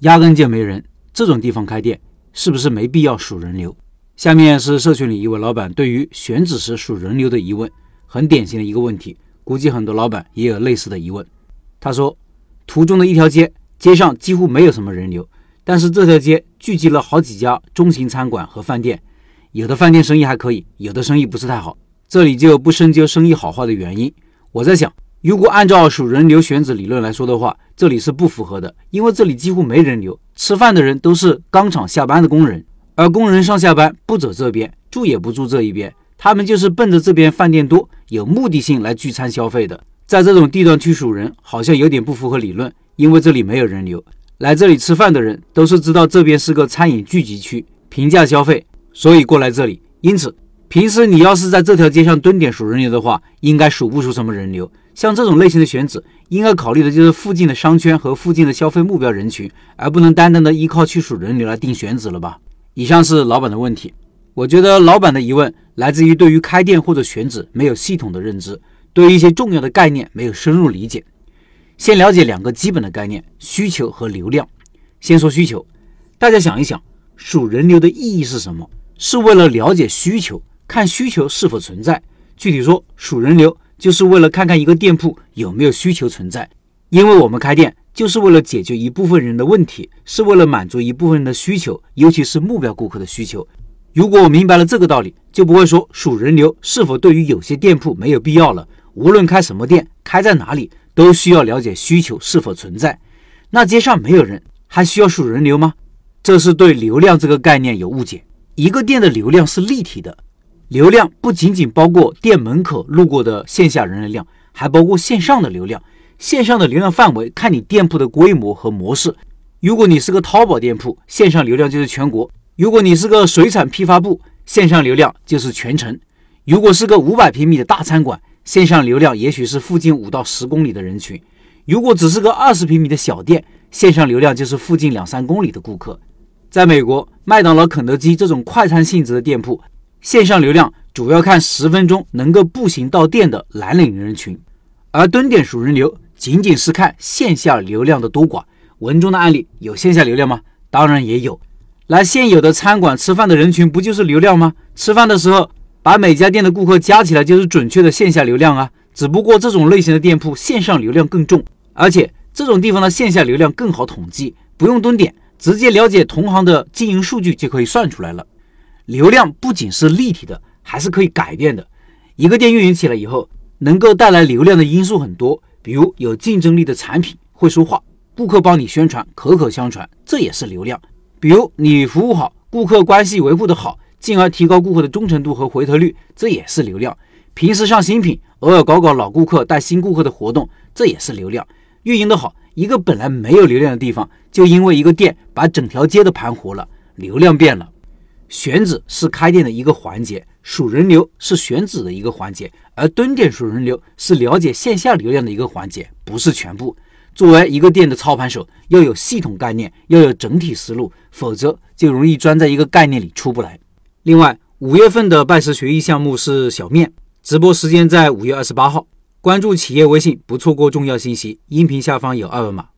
压根就没人。这种地方开店，是不是没必要数人流？下面是社群里一位老板对于选址时数人流的疑问，很典型的一个问题，估计很多老板也有类似的疑问。他说，图中的一条街，街上几乎没有什么人流，但是这条街聚集了好几家中型餐馆和饭店，有的饭店生意还可以，有的生意不是太好。这里就不深究生意好坏的原因。我在想。如果按照数人流选址理论来说的话，这里是不符合的，因为这里几乎没人流，吃饭的人都是钢厂下班的工人，而工人上下班不走这边，住也不住这一边，他们就是奔着这边饭店多，有目的性来聚餐消费的。在这种地段去数人，好像有点不符合理论，因为这里没有人流，来这里吃饭的人都是知道这边是个餐饮聚集区，平价消费，所以过来这里。因此，平时你要是在这条街上蹲点数人流的话，应该数不出什么人流。像这种类型的选址，应该考虑的就是附近的商圈和附近的消费目标人群，而不能单单的依靠去数人流来定选址了吧？以上是老板的问题，我觉得老板的疑问来自于对于开店或者选址没有系统的认知，对于一些重要的概念没有深入理解。先了解两个基本的概念：需求和流量。先说需求，大家想一想，数人流的意义是什么？是为了了解需求，看需求是否存在。具体说，数人流。就是为了看看一个店铺有没有需求存在，因为我们开店就是为了解决一部分人的问题，是为了满足一部分人的需求，尤其是目标顾客的需求。如果我明白了这个道理，就不会说数人流是否对于有些店铺没有必要了。无论开什么店，开在哪里，都需要了解需求是否存在。那街上没有人，还需要数人流吗？这是对流量这个概念有误解。一个店的流量是立体的。流量不仅仅包括店门口路过的线下人流量，还包括线上的流量。线上的流量范围看你店铺的规模和模式。如果你是个淘宝店铺，线上流量就是全国；如果你是个水产批发部，线上流量就是全城；如果是个五百平米的大餐馆，线上流量也许是附近五到十公里的人群；如果只是个二十平米的小店，线上流量就是附近两三公里的顾客。在美国，麦当劳、肯德基这种快餐性质的店铺。线上流量主要看十分钟能够步行到店的蓝领人群，而蹲点数人流仅仅是看线下流量的多寡。文中的案例有线下流量吗？当然也有。来现有的餐馆吃饭的人群不就是流量吗？吃饭的时候把每家店的顾客加起来就是准确的线下流量啊。只不过这种类型的店铺线上流量更重，而且这种地方的线下流量更好统计，不用蹲点，直接了解同行的经营数据就可以算出来了。流量不仅是立体的，还是可以改变的。一个店运营起来以后，能够带来流量的因素很多，比如有竞争力的产品，会说话，顾客帮你宣传，口口相传，这也是流量。比如你服务好，顾客关系维护的好，进而提高顾客的忠诚度和回头率，这也是流量。平时上新品，偶尔搞搞老顾客带新顾客的活动，这也是流量。运营的好，一个本来没有流量的地方，就因为一个店把整条街都盘活了，流量变了。选址是开店的一个环节，数人流是选址的一个环节，而蹲点数人流是了解线下流量的一个环节，不是全部。作为一个店的操盘手，要有系统概念，要有整体思路，否则就容易钻在一个概念里出不来。另外，五月份的拜师学艺项目是小面，直播时间在五月二十八号。关注企业微信，不错过重要信息。音频下方有二维码。